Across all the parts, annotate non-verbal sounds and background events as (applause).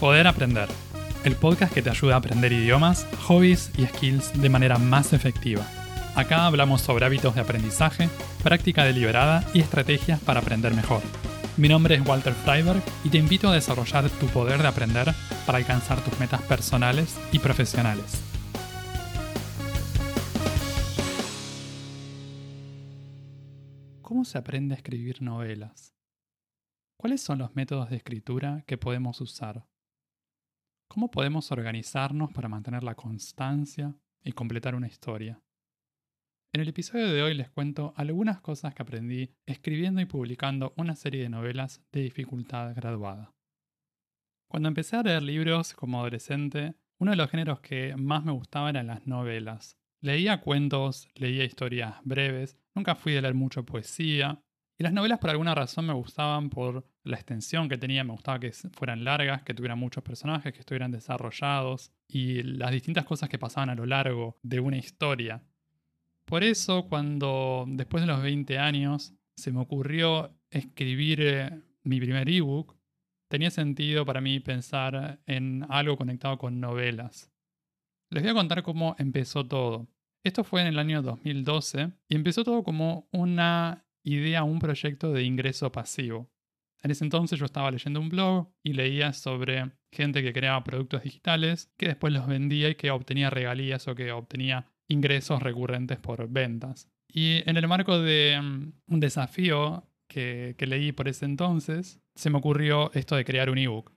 Poder Aprender, el podcast que te ayuda a aprender idiomas, hobbies y skills de manera más efectiva. Acá hablamos sobre hábitos de aprendizaje, práctica deliberada y estrategias para aprender mejor. Mi nombre es Walter Freiberg y te invito a desarrollar tu poder de aprender para alcanzar tus metas personales y profesionales. ¿Cómo se aprende a escribir novelas? ¿Cuáles son los métodos de escritura que podemos usar? ¿Cómo podemos organizarnos para mantener la constancia y completar una historia? En el episodio de hoy les cuento algunas cosas que aprendí escribiendo y publicando una serie de novelas de dificultad graduada. Cuando empecé a leer libros como adolescente, uno de los géneros que más me gustaba eran las novelas. Leía cuentos, leía historias breves, nunca fui de leer mucho poesía, y las novelas por alguna razón me gustaban por la extensión que tenían, me gustaba que fueran largas, que tuvieran muchos personajes, que estuvieran desarrollados y las distintas cosas que pasaban a lo largo de una historia. Por eso cuando después de los 20 años se me ocurrió escribir eh, mi primer ebook, tenía sentido para mí pensar en algo conectado con novelas. Les voy a contar cómo empezó todo. Esto fue en el año 2012 y empezó todo como una idea un proyecto de ingreso pasivo. En ese entonces yo estaba leyendo un blog y leía sobre gente que creaba productos digitales que después los vendía y que obtenía regalías o que obtenía ingresos recurrentes por ventas. Y en el marco de mm, un desafío que, que leí por ese entonces, se me ocurrió esto de crear un ebook.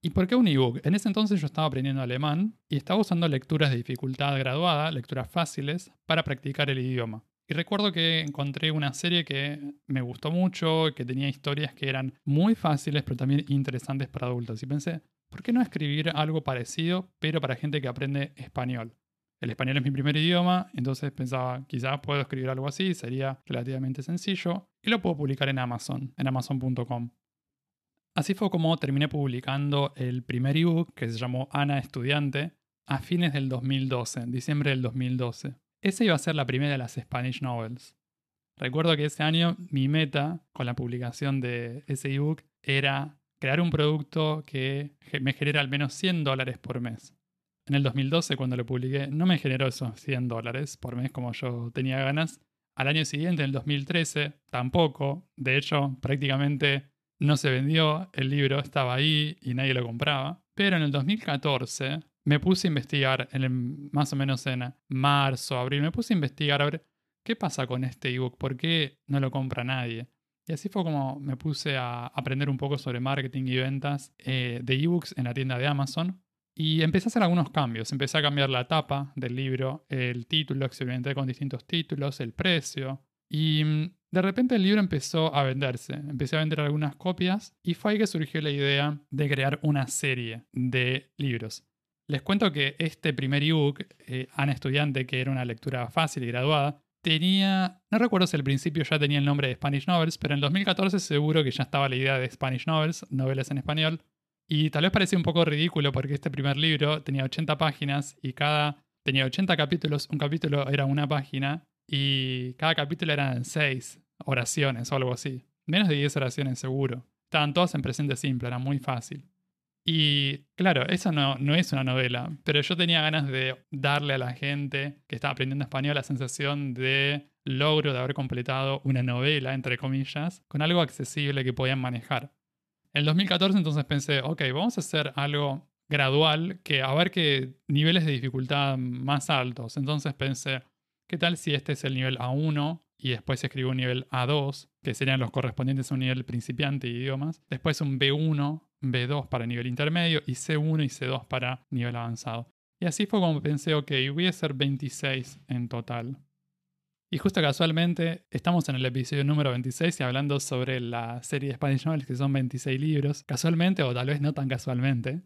¿Y por qué un ebook? En ese entonces yo estaba aprendiendo alemán y estaba usando lecturas de dificultad graduada, lecturas fáciles, para practicar el idioma. Y recuerdo que encontré una serie que me gustó mucho, que tenía historias que eran muy fáciles, pero también interesantes para adultos. Y pensé, ¿por qué no escribir algo parecido, pero para gente que aprende español? El español es mi primer idioma, entonces pensaba, quizás puedo escribir algo así, sería relativamente sencillo, y lo puedo publicar en Amazon, en amazon.com. Así fue como terminé publicando el primer ebook, que se llamó Ana Estudiante, a fines del 2012, en diciembre del 2012. Esa iba a ser la primera de las Spanish Novels. Recuerdo que ese año mi meta con la publicación de ese ebook era crear un producto que me genera al menos 100 dólares por mes. En el 2012, cuando lo publiqué, no me generó esos 100 dólares por mes como yo tenía ganas. Al año siguiente, en el 2013, tampoco. De hecho, prácticamente no se vendió, el libro estaba ahí y nadie lo compraba. Pero en el 2014, me puse a investigar, en más o menos en marzo, abril, me puse a investigar a ver qué pasa con este ebook, por qué no lo compra nadie. Y así fue como me puse a aprender un poco sobre marketing y ventas eh, de ebooks en la tienda de Amazon. Y empecé a hacer algunos cambios. Empecé a cambiar la tapa del libro, el título, experimenté con distintos títulos, el precio. Y mm, de repente el libro empezó a venderse. Empecé a vender algunas copias y fue ahí que surgió la idea de crear una serie de libros. Les cuento que este primer ebook, eh, Ana Estudiante, que era una lectura fácil y graduada, tenía, no recuerdo si al principio ya tenía el nombre de Spanish Novels, pero en 2014 seguro que ya estaba la idea de Spanish Novels, novelas en español, y tal vez parecía un poco ridículo porque este primer libro tenía 80 páginas y cada tenía 80 capítulos, un capítulo era una página y cada capítulo eran 6 oraciones o algo así. Menos de 10 oraciones seguro. Estaban todas en presente simple, era muy fácil. Y claro, eso no, no es una novela, pero yo tenía ganas de darle a la gente que estaba aprendiendo español la sensación de logro de haber completado una novela, entre comillas, con algo accesible que podían manejar. En el 2014 entonces pensé, ok, vamos a hacer algo gradual que a ver qué niveles de dificultad más altos. Entonces pensé, ¿qué tal si este es el nivel A1 y después escribo un nivel A2, que serían los correspondientes a un nivel principiante de idiomas, después un B1 B2 para nivel intermedio y C1 y C2 para nivel avanzado. Y así fue como pensé, ok, voy a hacer 26 en total. Y justo casualmente estamos en el episodio número 26 y hablando sobre la serie de Spanish Novels que son 26 libros, casualmente o tal vez no tan casualmente.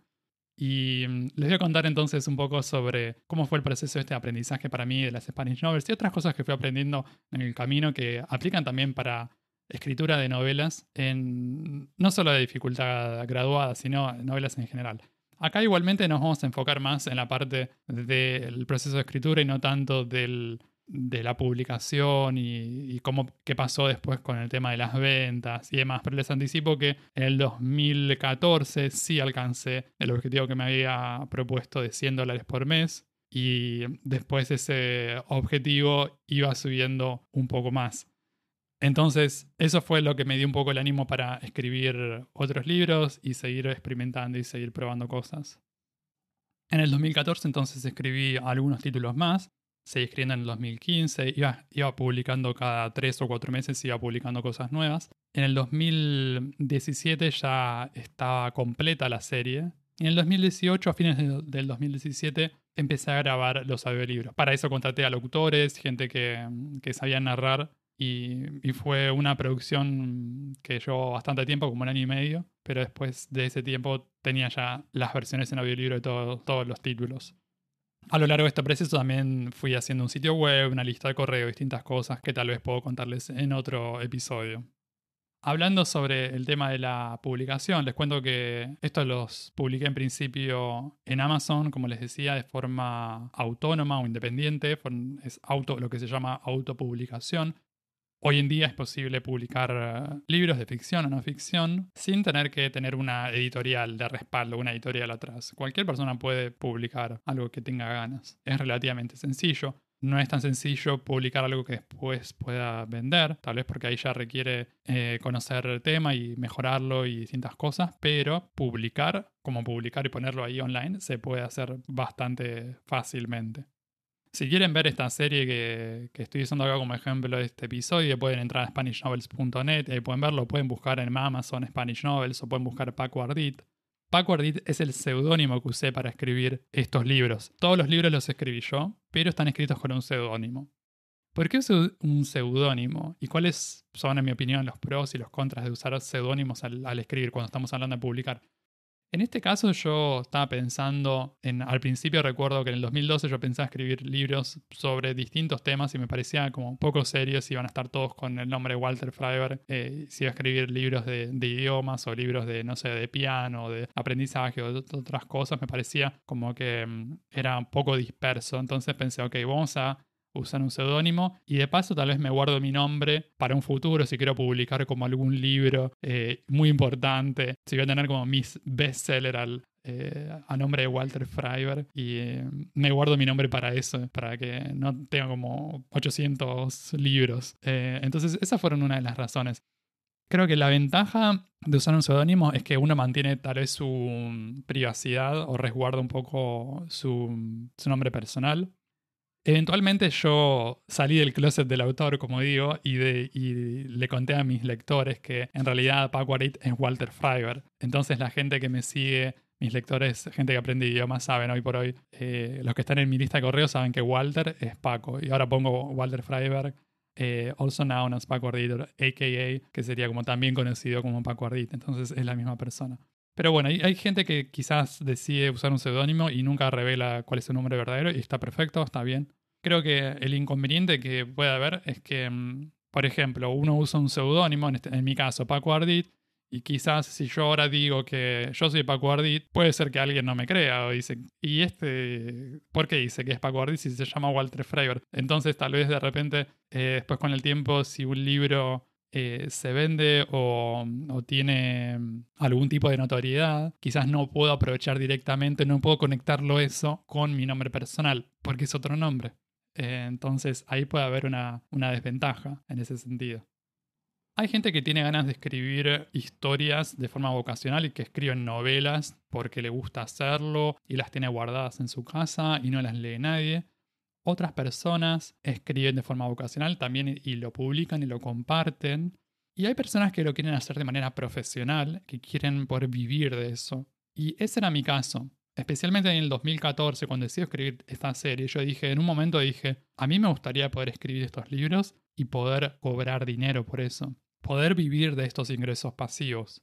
Y mm, les voy a contar entonces un poco sobre cómo fue el proceso de este aprendizaje para mí de las Spanish Novels y otras cosas que fui aprendiendo en el camino que aplican también para escritura de novelas, en, no solo de dificultad graduada, sino novelas en general. Acá igualmente nos vamos a enfocar más en la parte del proceso de escritura y no tanto del de la publicación y, cómo, qué pasó después con el tema de las ventas y demás. Pero les anticipo que en el 2014 sí alcancé el objetivo que me había propuesto de 100 dólares por mes y después ese objetivo iba subiendo un poco más. Entonces, eso fue lo que me dio un poco el ánimo para escribir otros libros y seguir experimentando y seguir probando cosas. En el 2014 entonces escribí algunos títulos más, seguí escribiendo en el 2015, iba, iba publicando cada tres o cuatro meses, iba publicando cosas nuevas. En el 2017 ya estaba completa la serie. Y en el 2018, a fines del 2017, empecé a grabar los audiolibros. Para eso contraté a locutores, gente que, que sabía narrar y, fue una producción que llevó bastante tiempo, como un año y medio, pero después de ese tiempo tenía ya las versiones en audiolibro de todos los títulos. A lo largo de este proceso también fui haciendo un sitio web, una lista de correo, distintas cosas que tal vez puedo contarles en otro episodio. Hablando sobre el tema de la publicación, les cuento que estos los publiqué en principio en Amazon, como les decía, de forma autónoma o independiente, es auto, lo que se llama autopublicación. Hoy en día es posible publicar eh, libros de ficción o no ficción sin tener que tener una editorial de respaldo, una editorial atrás. Cualquier persona puede publicar algo que tenga ganas. Es relativamente sencillo. No es tan sencillo publicar algo que después pueda vender, tal vez porque ahí ya requiere eh, conocer el tema y mejorarlo y distintas cosas, pero publicar, como publicar y ponerlo ahí online, se puede hacer bastante fácilmente. Si quieren ver esta serie que, estoy usando acá como ejemplo de este episodio, pueden entrar a SpanishNovels.net, ahí pueden verlo, pueden buscar en Amazon Spanish Novels o pueden buscar Paco Ardit. Paco Ardit es el seudónimo que usé para escribir estos libros. Todos los libros los escribí yo, pero están escritos con un seudónimo. ¿Por qué un seudónimo? ¿Y cuáles son, en mi opinión, los pros y los contras de usar seudónimos al escribir cuando estamos hablando de publicar? En este caso yo estaba pensando, en, al principio recuerdo que en el 2012 yo pensaba escribir libros sobre distintos temas y me parecía como poco serios, iban a estar todos con el nombre Walter Freiberg, eh, si iba a escribir libros de, idiomas o libros de, no sé, de piano, de aprendizaje o de otras cosas, me parecía como que mm, era un poco disperso, entonces pensé, ok, vamos a usar un seudónimo y de paso tal vez me guardo mi nombre para un futuro si quiero publicar como algún libro eh, muy importante, si voy a tener como mis bestseller al, eh, a nombre de Walter Freiberg y eh, me guardo mi nombre para eso, para que no tenga como 800 libros. entonces esas fueron una de las razones. Creo que la ventaja de usar un seudónimo es que uno mantiene tal vez su privacidad o resguarda un poco su, su nombre personal. Eventualmente yo salí del closet del autor, como digo, y, le conté a mis lectores que en realidad Paco Arit es Walter Freiberg. Entonces la gente que me sigue, mis lectores, gente que aprende idiomas, saben hoy por hoy, eh, los que están en mi lista de correo saben que Walter es Paco. Y ahora pongo Walter Freiberg, eh, also known as Paco Ardit, a.k.a., que sería como también conocido como Paco Ardit. Entonces es la misma persona. Pero bueno, hay, gente que quizás decide usar un seudónimo y nunca revela cuál es su nombre verdadero y está perfecto, está bien. Creo que el inconveniente que puede haber es que, mm, por ejemplo, uno usa un seudónimo, en, este, en mi caso Paco Ardit, y quizás si yo ahora digo que yo soy Paco Ardit, puede ser que alguien no me crea o dice, ¿y este por qué dice que es Paco Ardit si se llama Walter Freiberg? Entonces tal vez de repente, eh, después con el tiempo, si un libro eh, se vende o, tiene mm, algún tipo de notoriedad, quizás no puedo aprovechar directamente, no puedo conectarlo eso con mi nombre personal, porque es otro nombre. Eh, entonces ahí puede haber una, una desventaja en ese sentido. Hay gente que tiene ganas de escribir historias de forma vocacional y que escriben novelas porque le gusta hacerlo y las tiene guardadas en su casa y no las lee nadie. Otras personas escriben de forma vocacional también y lo publican y lo comparten. Y hay personas que lo quieren hacer de manera profesional, que quieren poder vivir de eso. Y ese era mi caso. Especialmente en el 2014, cuando decidí escribir esta serie, yo dije, en un momento dije, a mí me gustaría poder escribir estos libros y poder cobrar dinero por eso. Poder vivir de estos ingresos pasivos.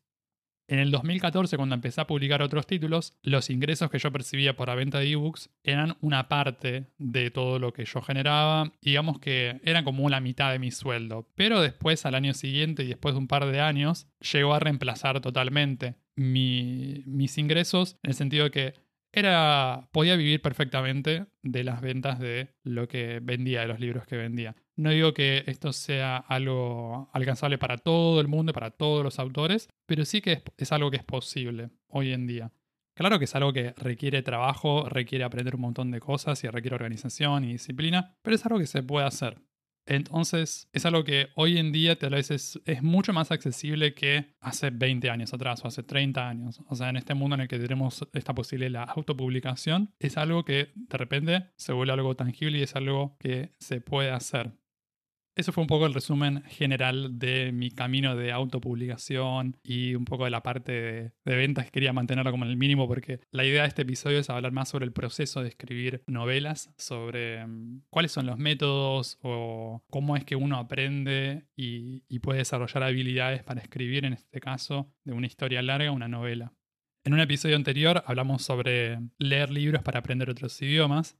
En el 2014, cuando empecé a publicar otros títulos, los ingresos que yo percibía por la venta de ebooks eran una parte de todo lo que yo generaba. Digamos que eran como la mitad de mi sueldo. Pero después, al año siguiente y después de un par de años, llegó a reemplazar totalmente mis ingresos en el sentido de que era podía vivir perfectamente de las ventas de lo que vendía, de los libros que vendía. No digo que esto sea algo alcanzable para todo el mundo, para todos los autores, pero sí que es, algo que es posible hoy en día. Claro que es algo que requiere trabajo, requiere aprender un montón de cosas y requiere organización y disciplina, pero es algo que se puede hacer. Entonces, es algo que hoy en día tal vez es, mucho más accesible que hace 20 años atrás o hace 30 años. O sea, en este mundo en el que tenemos esta posibilidad de la autopublicación, es algo que de repente se vuelve algo tangible y es algo que se puede hacer. Eso fue un poco el resumen general de mi camino de autopublicación y un poco de la parte de, ventas que quería mantenerlo como en el mínimo porque la idea de este episodio es hablar más sobre el proceso de escribir novelas, sobre mm, cuáles son los métodos o cómo es que uno aprende y puede desarrollar habilidades para escribir, en este caso, de una historia larga, una novela. En un episodio anterior hablamos sobre leer libros para aprender otros idiomas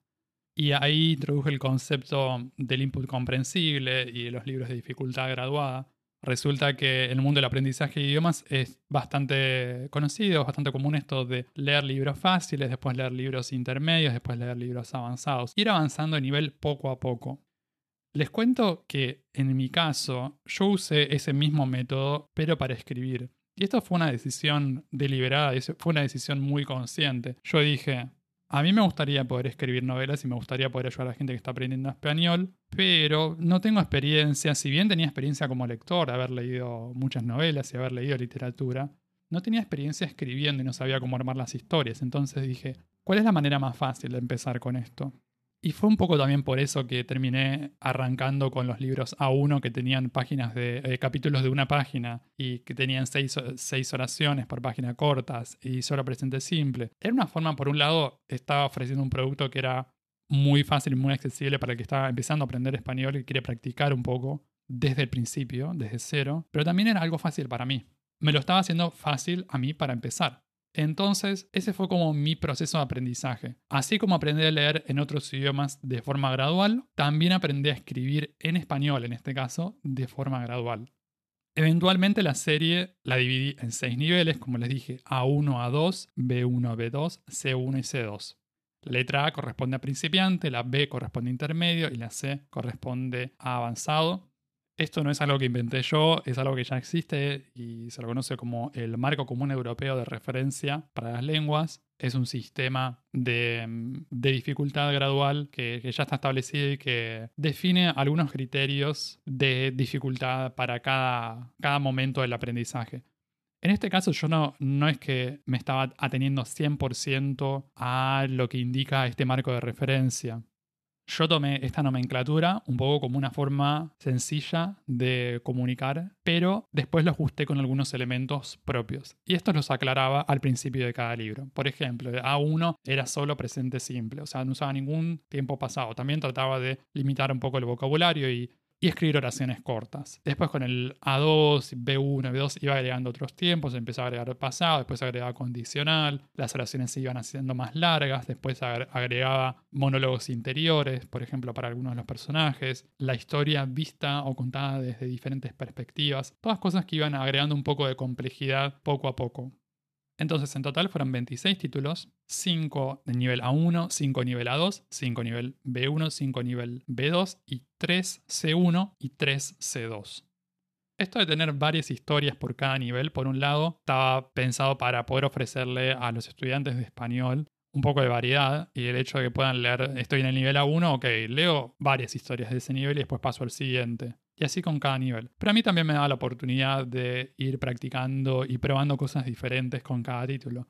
y ahí introduje el concepto del input comprensible y de los libros de dificultad graduada. Resulta que el mundo del aprendizaje de idiomas es bastante conocido, bastante común esto de leer libros fáciles, después leer libros intermedios, después leer libros avanzados. Ir avanzando de nivel poco a poco. Les cuento que en mi caso yo usé ese mismo método, pero para escribir. Y esto fue una decisión deliberada, fue una decisión muy consciente. Yo dije, a mí me gustaría poder escribir novelas y me gustaría poder ayudar a la gente que está aprendiendo español, pero no tengo experiencia, si bien tenía experiencia como lector, haber leído muchas novelas y haber leído literatura, no tenía experiencia escribiendo y no sabía cómo armar las historias. Entonces dije, ¿cuál es la manera más fácil de empezar con esto? Y fue un poco también por eso que terminé arrancando con los libros A1 que tenían páginas de eh, capítulos de una página y que tenían seis, seis, oraciones por página cortas y solo presente simple. Era una forma, por un lado, estaba ofreciendo un producto que era muy fácil y muy accesible para el que estaba empezando a aprender español y quiere practicar un poco desde el principio, desde cero, pero también era algo fácil para mí. Me lo estaba haciendo fácil a mí para empezar. Entonces, ese fue como mi proceso de aprendizaje. Así como aprendí a leer en otros idiomas de forma gradual, también aprendí a escribir en español, en este caso, de forma gradual. Eventualmente la serie la dividí en seis niveles, como les dije, A1, A2, B1, B2, C1 y C2. La letra A corresponde a principiante, la B corresponde a intermedio y la C corresponde a avanzado. Esto no es algo que inventé yo, es algo que ya existe y se lo conoce como el Marco Común Europeo de Referencia para las Lenguas. Es un sistema de, dificultad gradual que, ya está establecido y que define algunos criterios de dificultad para cada, cada momento del aprendizaje. En este caso yo no, no es que me estaba ateniendo 100% a lo que indica este marco de referencia. Yo tomé esta nomenclatura un poco como una forma sencilla de comunicar, pero después lo ajusté con algunos elementos propios. Y esto los aclaraba al principio de cada libro. Por ejemplo, A1 era solo presente simple, o sea, no usaba ningún tiempo pasado. También trataba de limitar un poco el vocabulario y y escribir oraciones cortas. Después con el A2, B1, B2 iba agregando otros tiempos, empezaba a agregar pasado, después agregaba condicional, las oraciones se iban haciendo más largas, después agregaba monólogos interiores, por ejemplo, para algunos de los personajes, la historia vista o contada desde diferentes perspectivas, todas cosas que iban agregando un poco de complejidad poco a poco. Entonces en total fueron 26 títulos, 5 de nivel A1, 5 nivel A2, 5 nivel B1, 5 nivel B2 y 3 C1 y 3 C2. Esto de tener varias historias por cada nivel, por un lado, estaba pensado para poder ofrecerle a los estudiantes de español un poco de variedad y el hecho de que puedan leer, estoy en el nivel A1, ok, leo varias historias de ese nivel y después paso al siguiente y así con cada nivel. Pero a mí también me da la oportunidad de ir practicando y probando cosas diferentes con cada título.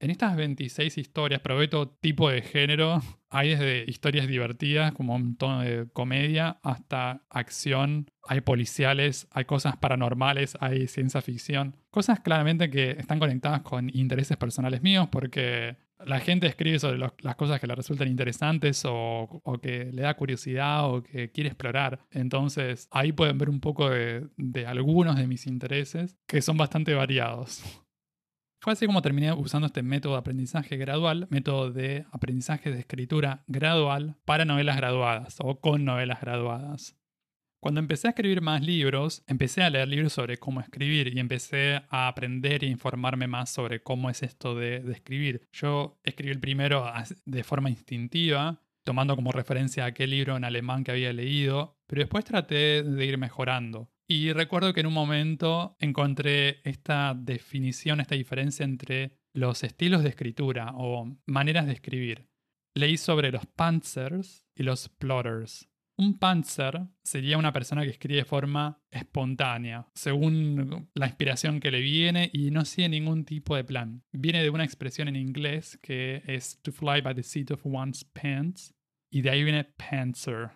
En estas 26 historias probé todo tipo de género. (laughs) Hay desde historias divertidas, como un tono de comedia, hasta acción. Hay policiales, hay cosas paranormales, hay ciencia ficción. Cosas claramente que están conectadas con intereses personales míos, porque la gente escribe sobre las cosas que le resultan interesantes o, que le da curiosidad o que quiere explorar. Entonces ahí pueden ver un poco de, algunos de mis intereses que son bastante variados. Fue así como terminé usando este método de aprendizaje gradual, método de aprendizaje de escritura gradual para novelas graduadas o con novelas graduadas. Cuando empecé a escribir más libros, empecé a leer libros sobre cómo escribir y empecé a aprender e informarme más sobre cómo es esto de, escribir. Yo escribí el primero de forma instintiva, tomando como referencia aquel libro en alemán que había leído, pero después traté de ir mejorando. Y recuerdo que en un momento encontré esta definición, esta diferencia entre los estilos de escritura o maneras de escribir. Leí sobre los panzers y los plotters. Un panzer sería una persona que escribe de forma espontánea, según la inspiración que le viene y no sigue ningún tipo de plan. Viene de una expresión en inglés que es to fly by the seat of one's pants y de ahí viene panzer.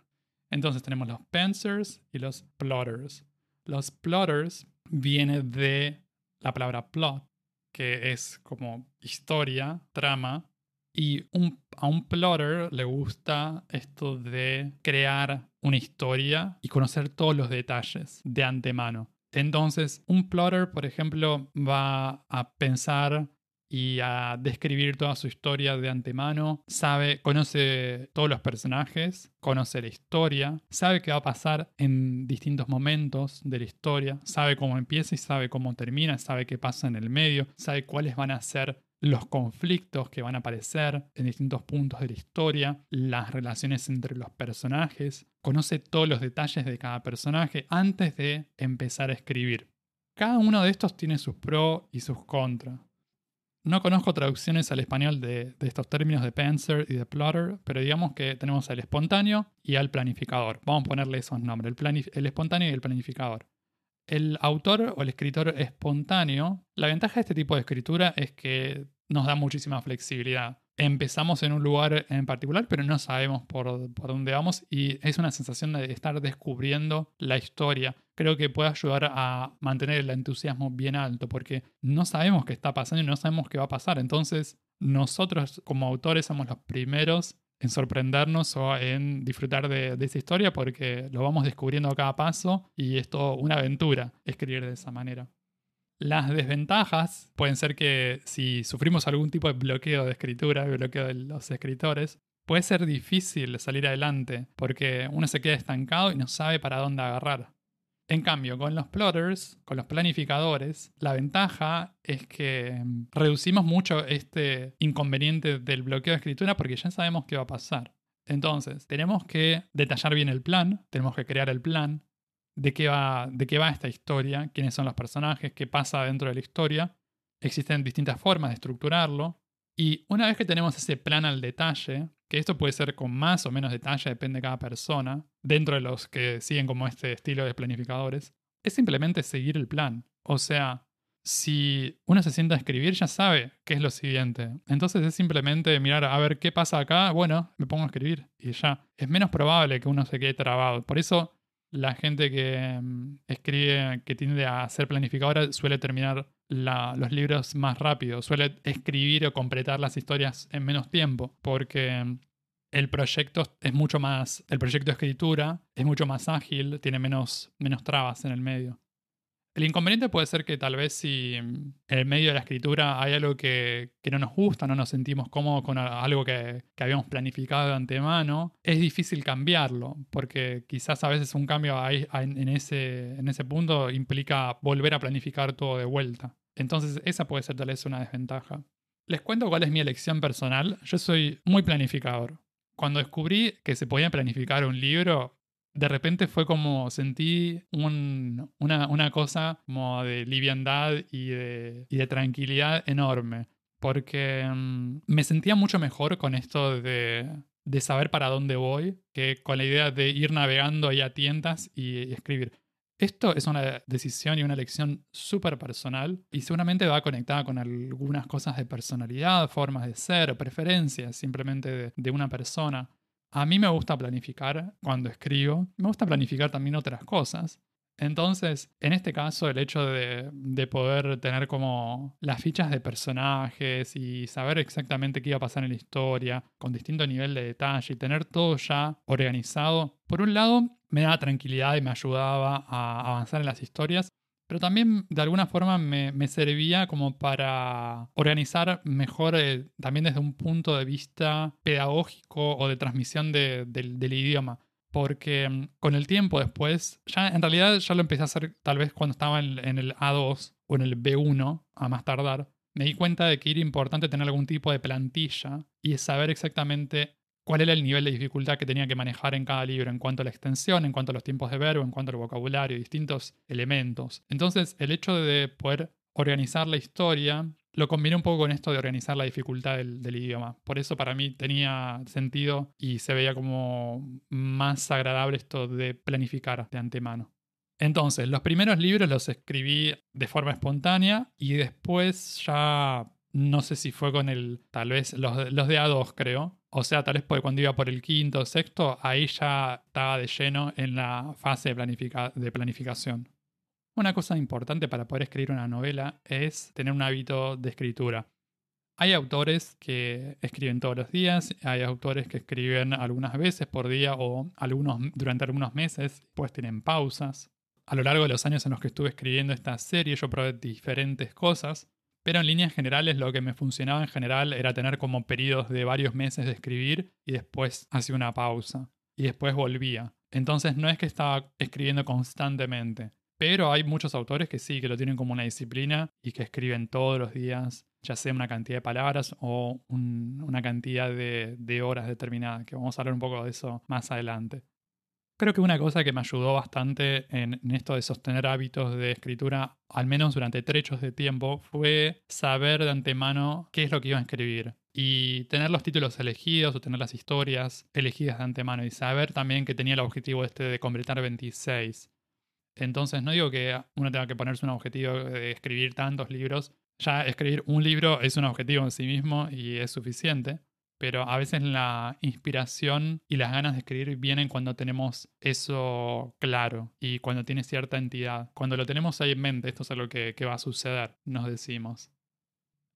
Entonces tenemos los panzers y los plotters. Los plotters viene de la palabra plot, que es como historia, trama, y a un plotter le gusta esto de crear una historia y conocer todos los detalles de antemano. Entonces, un plotter, por ejemplo, va a pensar y a describir toda su historia de antemano, sabe, conoce todos los personajes, conoce la historia, sabe qué va a pasar en distintos momentos de la historia, sabe cómo empieza y sabe cómo termina, sabe qué pasa en el medio, sabe cuáles van a ser los conflictos que van a aparecer en distintos puntos de la historia, las relaciones entre los personajes, conoce todos los detalles de cada personaje antes de empezar a escribir. Cada uno de estos tiene sus pros y sus contras. No conozco traducciones al español de, estos términos de Panzer y de Plotter, pero digamos que tenemos al espontáneo y al planificador. Vamos a ponerle esos nombres, el, el espontáneo y el planificador. El autor o el escritor espontáneo, la ventaja de este tipo de escritura es que nos da muchísima flexibilidad. Empezamos en un lugar en particular, pero no sabemos por, por, dónde vamos y es una sensación de estar descubriendo la historia. Creo que puede ayudar a mantener el entusiasmo bien alto porque no sabemos qué está pasando y no sabemos qué va a pasar. Entonces, nosotros como autores somos los primeros en sorprendernos o en disfrutar de, esa historia porque lo vamos descubriendo a cada paso y es todo una aventura escribir de esa manera. Las desventajas pueden ser que si sufrimos algún tipo de bloqueo de escritura, bloqueo de los escritores, puede ser difícil salir adelante porque uno se queda estancado y no sabe para dónde agarrar. En cambio, con los plotters, con los planificadores, la ventaja es que mm, reducimos mucho este inconveniente del bloqueo de escritura porque ya sabemos qué va a pasar. Entonces, tenemos que detallar bien el plan, tenemos que crear el plan, de qué va, de qué va esta historia, quiénes son los personajes, qué pasa dentro de la historia. Existen distintas formas de estructurarlo. Y una vez que tenemos ese plan al detalle, que esto puede ser con más o menos detalle, depende de cada persona, dentro de los que siguen como este estilo de planificadores, es simplemente seguir el plan. O sea, si uno se sienta a escribir, ya sabe qué es lo siguiente. Entonces es simplemente mirar a ver qué pasa acá, bueno, me pongo a escribir y ya. Es menos probable que uno se quede trabado. Por eso la gente que mm, escribe, que tiende a ser planificadora, suele terminar los libros más rápido, suele escribir o completar las historias en menos tiempo, porque el proyecto es mucho más, el proyecto de escritura es mucho más ágil, tiene menos, menos trabas en el medio. El inconveniente puede ser que tal vez si en el medio de la escritura hay algo que, no nos gusta, no nos sentimos cómodos con algo que, habíamos planificado de antemano, es difícil cambiarlo, porque quizás a veces un cambio en, ese, en ese punto implica volver a planificar todo de vuelta. Entonces esa puede ser tal vez una desventaja. Les cuento cuál es mi elección personal. Yo soy muy planificador. Cuando descubrí que se podía planificar un libro, de repente fue como sentí una, cosa como de liviandad y de, y de tranquilidad enorme. Porque mm, me sentía mucho mejor con esto de, de, saber para dónde voy que con la idea de ir navegando ahí a tiendas y, escribir. Esto es una decisión y una elección súper personal y seguramente va conectada con algunas cosas de personalidad, formas de ser, preferencias simplemente de una persona. A mí me gusta planificar cuando escribo, me gusta planificar también otras cosas. Entonces, en este caso, el hecho de, poder tener como las fichas de personajes y saber exactamente qué iba a pasar en la historia, con distinto nivel de detalle y tener todo ya organizado, por un lado, me daba tranquilidad y me ayudaba a avanzar en las historias, pero también de alguna forma me, servía como para organizar mejor eh, también desde un punto de vista pedagógico o de transmisión del idioma. porque mm, con el tiempo después, ya en realidad ya lo empecé a hacer tal vez cuando estaba en, en el A2 o en el B1, a más tardar, me di cuenta de que era importante tener algún tipo de plantilla y saber exactamente cuál era el nivel de dificultad que tenía que manejar en cada libro en cuanto a la extensión, en cuanto a los tiempos de verbo, en cuanto al vocabulario, distintos elementos. Entonces, el hecho de poder organizar la historia lo combiné un poco con esto de organizar la dificultad del, idioma. Por eso para mí tenía sentido y se veía como más agradable esto de planificar de antemano. Entonces, los primeros libros los escribí de forma espontánea y después ya no sé si fue con el, tal vez los, de A2 creo. O sea, tal vez cuando iba por el quinto o sexto, ahí ya estaba de lleno en la fase de, de planificación. Una cosa importante para poder escribir una novela es tener un hábito de escritura. Hay autores que escriben todos los días, hay autores que escriben algunas veces por día o algunos durante algunos meses, pues tienen pausas a lo largo de los años en los que estuve escribiendo esta serie yo probé diferentes cosas, pero en líneas generales lo que me funcionaba en general era tener como periodos de varios meses de escribir y después hacía una pausa y después volvía. Entonces no es que estaba escribiendo constantemente, pero hay muchos autores que sí, que lo tienen como una disciplina y que escriben todos los días, ya sea una cantidad de palabras o una cantidad de, de horas determinada, que vamos a hablar un poco de eso más adelante. Creo que una cosa que me ayudó bastante en, esto de sostener hábitos de escritura, al menos durante trechos de tiempo, fue saber de antemano qué es lo que iba a escribir. Y tener los títulos elegidos o tener las historias elegidas de antemano. Y saber también que tenía el objetivo este de completar 26. Entonces no digo que uno tenga que ponerse un objetivo de escribir tantos libros. Ya escribir un libro es un objetivo en sí mismo y es suficiente pero a veces la inspiración y las ganas de escribir vienen cuando tenemos eso claro y cuando tiene cierta entidad. Cuando lo tenemos ahí en mente, esto es lo que, que va a suceder, nos decimos.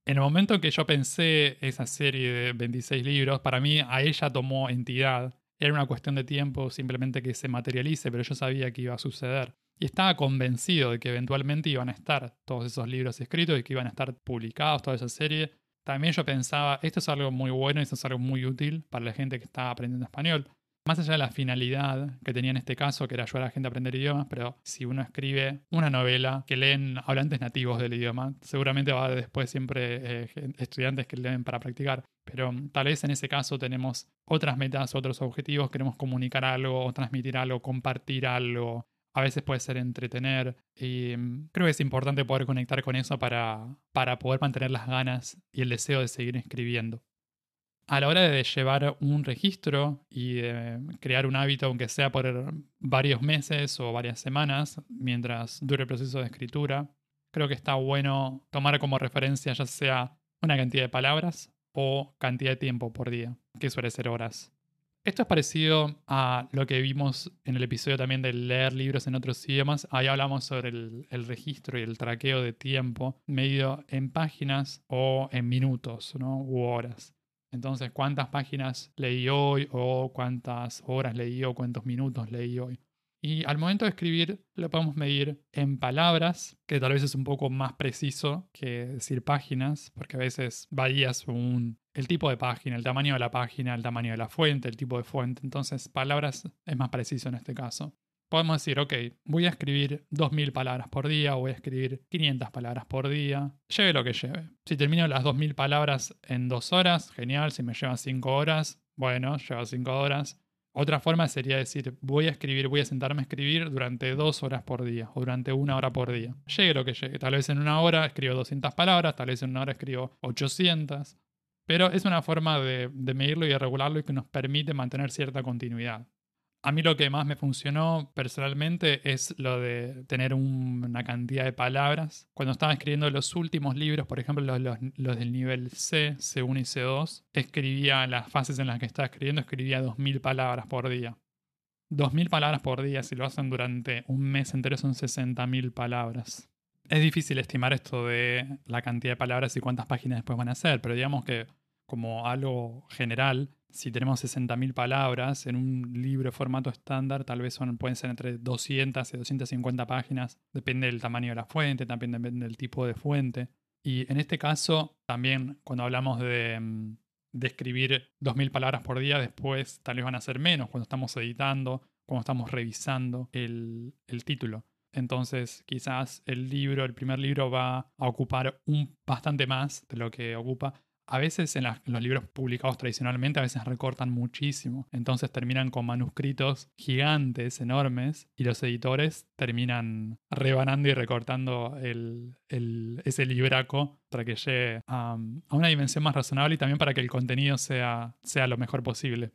En el momento que yo pensé esa serie de 26 libros, para mí a ella tomó entidad. Era una cuestión de tiempo simplemente que se materialice, pero yo sabía que iba a suceder. Y estaba convencido de que eventualmente iban a estar todos esos libros escritos y que iban a estar publicados, toda esa serie, también yo pensaba, esto es algo muy bueno, esto es algo muy útil para la gente que está aprendiendo español. Más allá de la finalidad que tenía en este caso, que era ayudar a la gente a aprender idiomas, pero si uno escribe una novela que leen hablantes nativos del idioma, seguramente va después siempre eh, estudiantes que leen para practicar. Pero tal vez en ese caso tenemos otras metas, otros objetivos, queremos comunicar algo transmitir algo, compartir algo, a veces puede ser entretener y mm, creo que es importante poder conectar con eso para, para poder mantener las ganas y el deseo de seguir escribiendo. A la hora de llevar un registro y de crear un hábito, aunque sea por varios meses o varias semanas, mientras dure el proceso de escritura, creo que está bueno tomar como referencia ya sea una cantidad de palabras o cantidad de tiempo por día, que suele ser horas. Esto es parecido a lo que vimos en el episodio también de leer libros en otros idiomas. Ahí hablamos sobre el, registro y el traqueo de tiempo medido en páginas o en minutos ¿no? u horas. Entonces, ¿cuántas páginas leí hoy o cuántas horas leí o cuántos minutos leí hoy? Y al momento de escribir lo podemos medir en palabras, que tal vez es un poco más preciso que decir páginas, porque a veces varía según el tipo de página, el tamaño de la página, el tamaño de la fuente, el tipo de fuente. Entonces, palabras es más preciso en este caso. Podemos decir, ok, voy a escribir 2.000 palabras por día, voy a escribir 500 palabras por día, lleve lo que lleve. Si termino las 2.000 palabras en 2 horas, genial, si me llevan 5 horas, bueno, lleva 5 horas. Otra forma sería decir, voy a escribir, voy a sentarme a escribir durante dos horas por día o durante una hora por día. Llegue lo que llegue. Tal vez en una hora escribo 200 palabras, tal vez en una hora escribo 800. Pero es una forma de, de medirlo y de regularlo y que nos permite mantener cierta continuidad. A mí lo que más me funcionó personalmente es lo de tener una cantidad de palabras. Cuando estaba escribiendo los últimos libros, por ejemplo los, del nivel C, C1 y C2, escribía las fases en las que estaba escribiendo, escribía 2.000 palabras por día. 2.000 palabras por día, si lo hacen durante un mes entero son 60.000 palabras. Es difícil estimar esto de la cantidad de palabras y cuántas páginas después van a ser, pero digamos que como algo general, si tenemos 60.000 palabras en un libro formato estándar, tal vez son, pueden ser entre 200 y 250 páginas. Depende del tamaño de la fuente, también depende del tipo de fuente. Y en este caso, también cuando hablamos de, mm, de escribir 2.000 palabras por día, después tal vez van a ser menos cuando estamos editando, cuando estamos revisando el, el título. Entonces, quizás el libro, el primer libro, va a ocupar un bastante más de lo que ocupa a veces en, los libros publicados tradicionalmente, a veces recortan muchísimo. Entonces terminan con manuscritos gigantes, enormes, y los editores terminan rebanando y recortando ese libraco para que llegue a, una dimensión más razonable y también para que el contenido sea, sea lo mejor posible.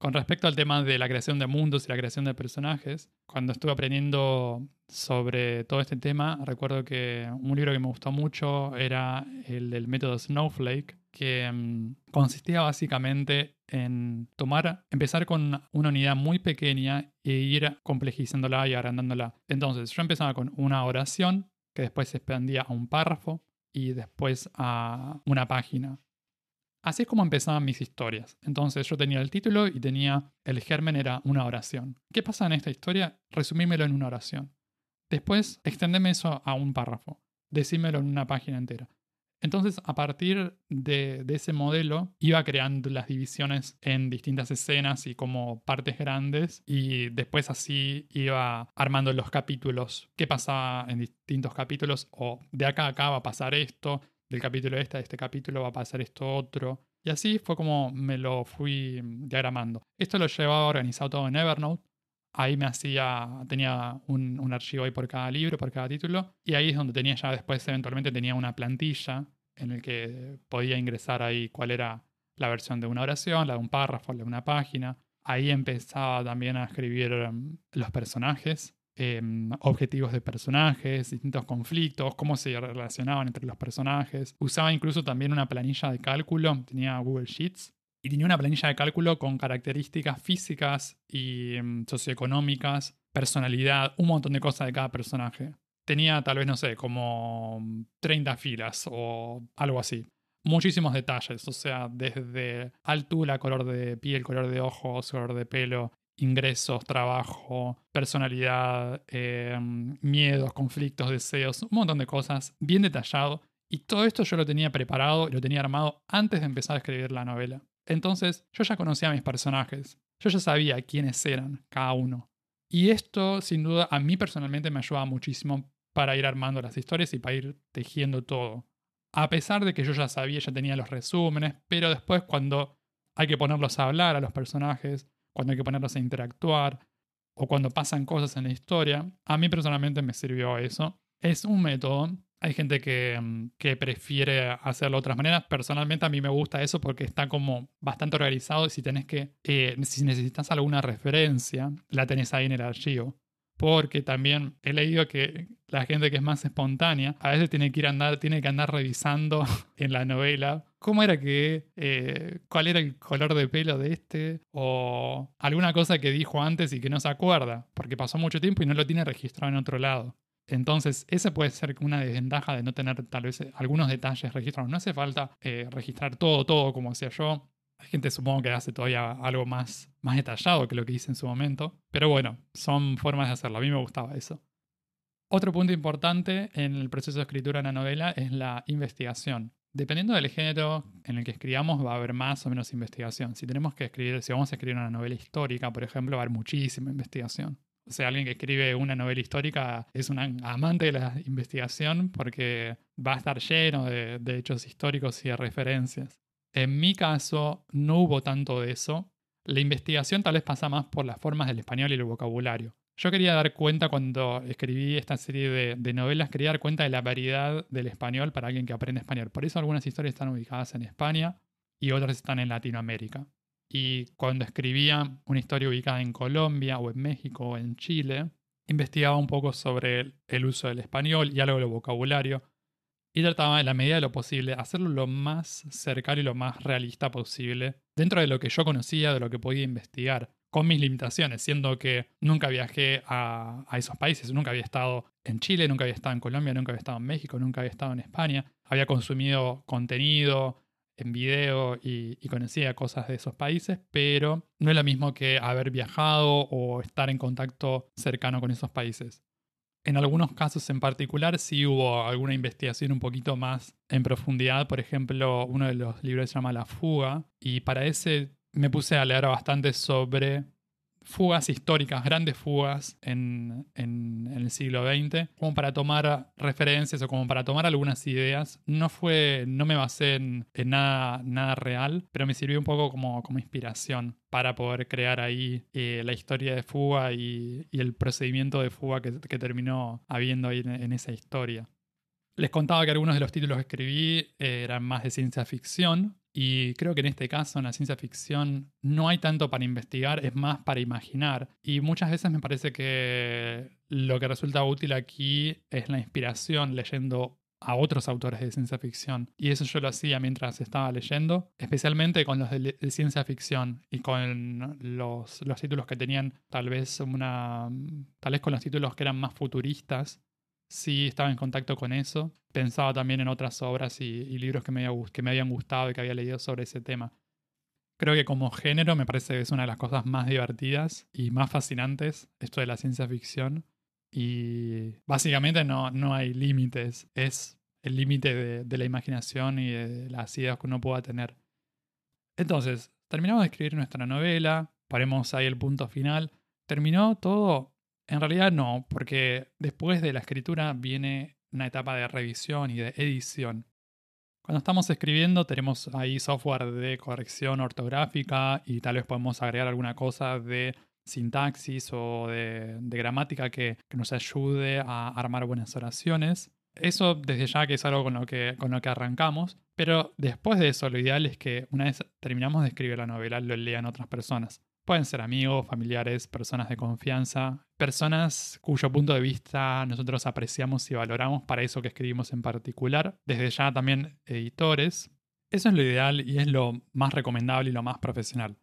Con respecto al tema de la creación de mundos y la creación de personajes, cuando estuve aprendiendo sobre todo este tema, recuerdo que un libro que me gustó mucho era el del método Snowflake, que mm, consistía básicamente en tomar, empezar con una unidad muy pequeña e ir complejizándola y agrandándola. Entonces, yo empezaba con una oración que después se expandía a un párrafo y después a una página. Así es como empezaban mis historias. Entonces yo tenía el título y tenía el germen era una oración. ¿Qué pasa en esta historia? Resumímelo en una oración. Después, extendeme eso a un párrafo. Decímelo en una página entera. Entonces, a partir de, ese modelo, iba creando las divisiones en distintas escenas y como partes grandes, y después así iba armando los capítulos, qué pasaba en distintos capítulos, o de acá a acá va a pasar esto, del capítulo este a este capítulo va a pasar esto otro. Y así fue como me lo fui diagramando. Esto lo llevaba organizado todo en Evernote. Ahí me hacía, tenía un, un, archivo ahí por cada libro, por cada título, y ahí es donde tenía ya después, eventualmente tenía una plantilla en el que podía ingresar ahí cuál era la versión de una oración, la de un párrafo, la de una página. Ahí empezaba también a escribir em, los personajes, em, objetivos de personajes, distintos conflictos, cómo se relacionaban entre los personajes. Usaba incluso también una planilla de cálculo, tenía Google Sheets, y tenía una planilla de cálculo con características físicas y em, socioeconómicas, personalidad, un montón de cosas de cada personaje. Tenía tal vez, no sé, como 30 filas o algo así. Muchísimos detalles, o sea, desde altura, color de piel, color de ojos, color de pelo, ingresos, trabajo, personalidad, em, miedos, conflictos, deseos, un montón de cosas, bien detallado. Y todo esto yo lo tenía preparado lo tenía armado antes de empezar a escribir la novela. Entonces yo ya conocía a mis personajes, yo ya sabía quiénes eran cada uno. Y esto, sin duda, a mí personalmente me ayuda muchísimo para ir armando las historias y para ir tejiendo todo. A pesar de que yo ya sabía, ya tenía los resúmenes, pero después cuando hay que ponerlos a hablar a los personajes, cuando hay que ponerlos a interactuar, o cuando pasan cosas en la historia, a mí personalmente me sirvió eso. Es un método hay gente que, mm, que, prefiere hacerlo de otras maneras. Personalmente a mí me gusta eso porque está como bastante organizado y si tenés que, eh, si necesitas alguna referencia, la tenés ahí en el archivo. Porque también he leído que la gente que es más espontánea a veces tiene que ir andar, tiene que andar revisando (laughs) en la novela cómo era que, eh, cuál era el color de pelo de este o alguna cosa que dijo antes y que no se acuerda porque pasó mucho tiempo y no lo tiene registrado en otro lado. Entonces, esa puede ser una desventaja de no tener tal vez algunos detalles registrados. No hace falta eh, registrar todo, todo como hacía yo. Hay gente, supongo, que hace todavía algo más, más detallado que lo que hice en su momento. Pero bueno, son formas de hacerlo. A mí me gustaba eso. Otro punto importante en el proceso de escritura de una novela es la investigación. Dependiendo del género en el que escribamos, va a haber más o menos investigación. Si tenemos que escribir, si vamos a escribir una novela histórica, por ejemplo, va a haber muchísima investigación. O sea, alguien que escribe una novela histórica es un amante de la investigación porque va a estar lleno de, de hechos históricos y de referencias. En mi caso, no hubo tanto de eso. La investigación tal vez pasa más por las formas del español y el vocabulario. Yo quería dar cuenta cuando escribí esta serie de, novelas, quería dar cuenta de la variedad del español para alguien que aprende español. Por eso algunas historias están ubicadas en España y otras están en Latinoamérica. Y cuando escribía una historia ubicada en Colombia o en México o en Chile, investigaba un poco sobre el uso del español y algo del vocabulario. Y trataba en la medida de lo posible hacerlo lo más cercano y lo más realista posible dentro de lo que yo conocía, de lo que podía investigar, con mis limitaciones, siendo que nunca viajé a, a, esos países, nunca había estado en Chile, nunca había estado en Colombia, nunca había estado en México, nunca había estado en España, había consumido contenido, en video y, conocía cosas de esos países, pero no es lo mismo que haber viajado o estar en contacto cercano con esos países. En algunos casos en particular sí hubo alguna investigación un poquito más en profundidad. Por ejemplo, uno de los libros se llama La fuga y para ese me puse a leer bastante sobre fugas históricas, grandes fugas en, el siglo XX, como para tomar referencias o como para tomar algunas ideas. No fue, no me basé en, nada, nada real, pero me sirvió un poco como, como inspiración para poder crear ahí eh, la historia de fuga y, el procedimiento de fuga que, terminó habiendo ahí en esa historia. Les contaba que algunos de los títulos que escribí eran más de ciencia ficción, y creo que en este caso, en la ciencia ficción, no hay tanto para investigar, es más para imaginar. Y muchas veces me parece que lo que resulta útil aquí es la inspiración leyendo a otros autores de ciencia ficción. Y eso yo lo hacía mientras estaba leyendo, especialmente con los de, ciencia ficción y con los, los, títulos que tenían tal vez una... tal vez con los títulos que eran más futuristas sí estaba en contacto con eso. Pensaba también en otras obras y, libros que me, que me habían gustado y que había leído sobre ese tema. Creo que como género me parece que es una de las cosas más divertidas y más fascinantes, esto de la ciencia ficción. Y básicamente no, no hay límites, es el límite de, de, la imaginación y de las ideas que uno pueda tener. Entonces, terminamos de escribir nuestra novela, paremos ahí el punto final. Terminó todo en realidad no, porque después de la escritura viene una etapa de revisión y de edición. Cuando estamos escribiendo tenemos ahí software de corrección ortográfica y tal vez podemos agregar alguna cosa de sintaxis o de, gramática que, nos ayude a armar buenas oraciones. Eso desde ya que es algo con lo que, con lo que arrancamos, pero después de eso lo ideal es que una vez terminamos de escribir la novela lo lean otras personas. Pueden ser amigos, familiares, personas de confianza, personas cuyo punto de vista nosotros apreciamos y valoramos para eso que escribimos en particular, desde ya también editores. Eso es lo ideal y es lo más recomendable y lo más profesional.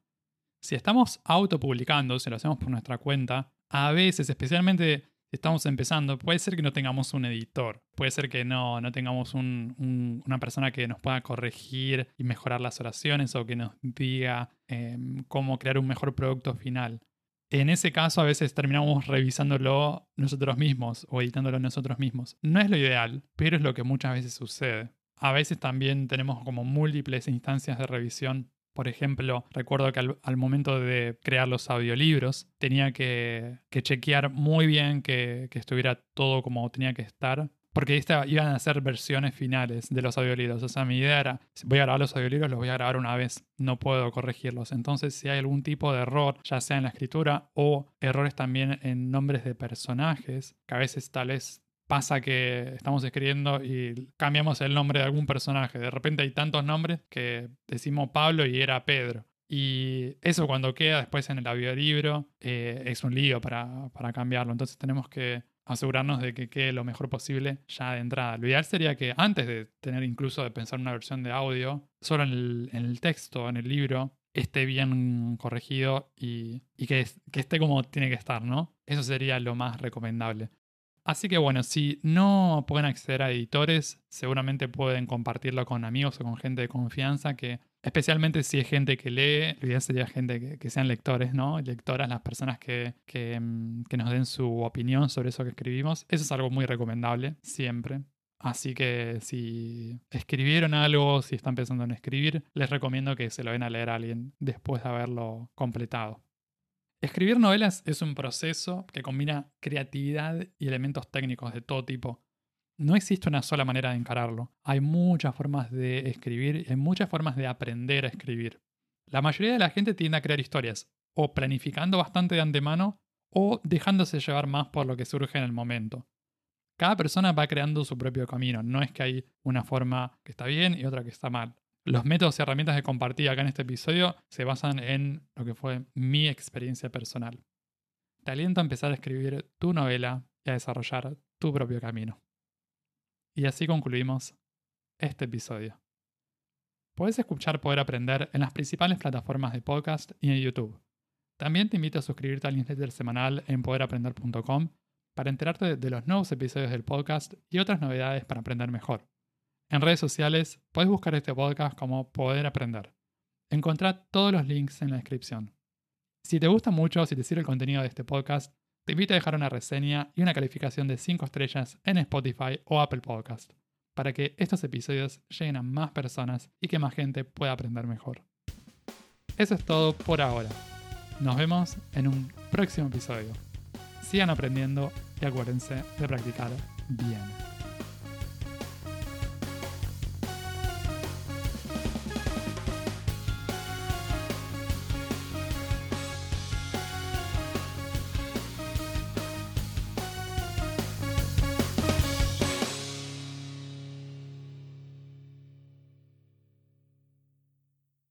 Si estamos autopublicando, si lo hacemos por nuestra cuenta, a veces, especialmente estamos empezando, puede ser que no tengamos un editor, puede ser que no, no tengamos una persona que nos pueda corregir y mejorar las oraciones o que nos diga em, cómo crear un mejor producto final. En ese caso a veces terminamos revisándolo nosotros mismos o editándolo nosotros mismos. No es lo ideal, pero es lo que muchas veces sucede. A veces también tenemos como múltiples instancias de revisión por ejemplo, recuerdo que al, momento de crear los audiolibros tenía que, chequear muy bien que, estuviera todo como tenía que estar. Porque iban a ser versiones finales de los audiolibros. O sea, mi idea era, voy a grabar los audiolibros, los voy a grabar una vez, no puedo corregirlos. Entonces, si hay algún tipo de error, ya sea en la escritura o errores también en nombres de personajes, que a veces tal vez pasa que estamos escribiendo y cambiamos el nombre de algún personaje. De repente hay tantos nombres que decimos Pablo y era Pedro. Y eso cuando queda después en el audiolibro eh, es un lío para, cambiarlo. Entonces tenemos que asegurarnos de que quede lo mejor posible ya de entrada. Lo ideal sería que antes de tener incluso de pensar una versión de audio, solo en el, texto, en el libro, esté bien corregido y, que, que, esté como tiene que estar, ¿no? Eso sería lo más recomendable. Así que bueno, si no pueden acceder a editores, seguramente pueden compartirlo con amigos o con gente de confianza que, especialmente si es gente que lee, la idea sería gente que, sean lectores, ¿no? Lectoras, las personas que, mm, que, nos den su opinión sobre eso que escribimos. Eso es algo muy recomendable, siempre. Así que si escribieron algo, si están pensando en escribir, les recomiendo que se lo den a leer a alguien después de haberlo completado. Escribir novelas es un proceso que combina creatividad y elementos técnicos de todo tipo. No existe una sola manera de encararlo. Hay muchas formas de escribir y hay muchas formas de aprender a escribir. La mayoría de la gente tiende a crear historias, o planificando bastante de antemano, o dejándose llevar más por lo que surge en el momento. Cada persona va creando su propio camino, no es que hay una forma que está bien y otra que está mal. Los métodos y herramientas que compartí acá en este episodio se basan en lo que fue mi experiencia personal. Te aliento a empezar a escribir tu novela y a desarrollar tu propio camino. Y así concluimos este episodio. Puedes escuchar Poder Aprender en las principales plataformas de podcast y en YouTube. También te invito a suscribirte al newsletter semanal en poderaprender.com para enterarte de los nuevos episodios del podcast y otras novedades para aprender mejor. En redes sociales puedes buscar este podcast como Poder Aprender. Encontrá todos los links en la descripción. Si te gusta mucho, si te sirve el contenido de este podcast, te invito a dejar una reseña y una calificación de 5 estrellas en Spotify o Apple Podcast, para que estos episodios lleguen a más personas y que más gente pueda aprender mejor. Eso es todo por ahora. Nos vemos en un próximo episodio. Sigan aprendiendo y acuérdense de practicar bien.